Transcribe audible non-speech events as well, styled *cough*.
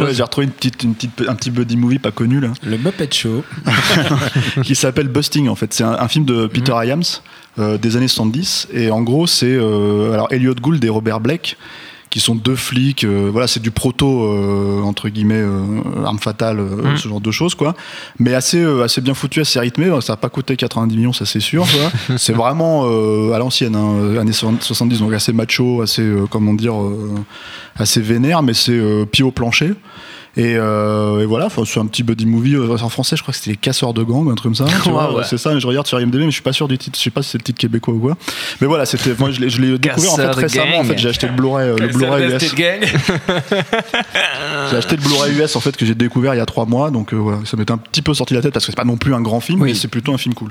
chose. Ouais, j'ai retrouvé une petite, une petite, un petit buddy movie pas connu là, Le Muppet Show. *laughs* qui s'appelle Busting en fait. C'est un, un film de Peter Hyams euh, des années 70 et en gros c'est euh, alors Elliot Gould et Robert Blake qui sont deux flics. euh, voilà, c'est du proto euh, entre guillemets euh, arme fatale, Mm. ce genre de choses quoi. Mais assez euh, assez bien foutu, assez rythmé. Ça a pas coûté 90 millions, ça c'est sûr. *laughs* c'est vraiment euh, à l'ancienne, hein, années 70, donc assez macho, assez euh, comment dire, euh, assez vénère, mais c'est euh, pied au plancher. Et, euh, et voilà, c'est un petit buddy movie euh, en français. Je crois que c'était les casseurs de gang, un truc comme ça. tu *laughs* vois, Ouais. C'est ça. Je regarde sur IMDb, mais je suis pas sûr du titre. Je sais pas si c'est le titre québécois ou quoi. Mais voilà, c'était. Moi, je l'ai, découvert en fait récemment. En fait, j'ai acheté le Blu-ray, euh, le Blu-ray US. *laughs* J'ai acheté le Blu-ray US en fait que j'ai découvert il y a trois mois. Donc euh, voilà, ça m'était un petit peu sorti de la tête parce que c'est pas non plus un grand film, Oui. mais c'est plutôt un film cool.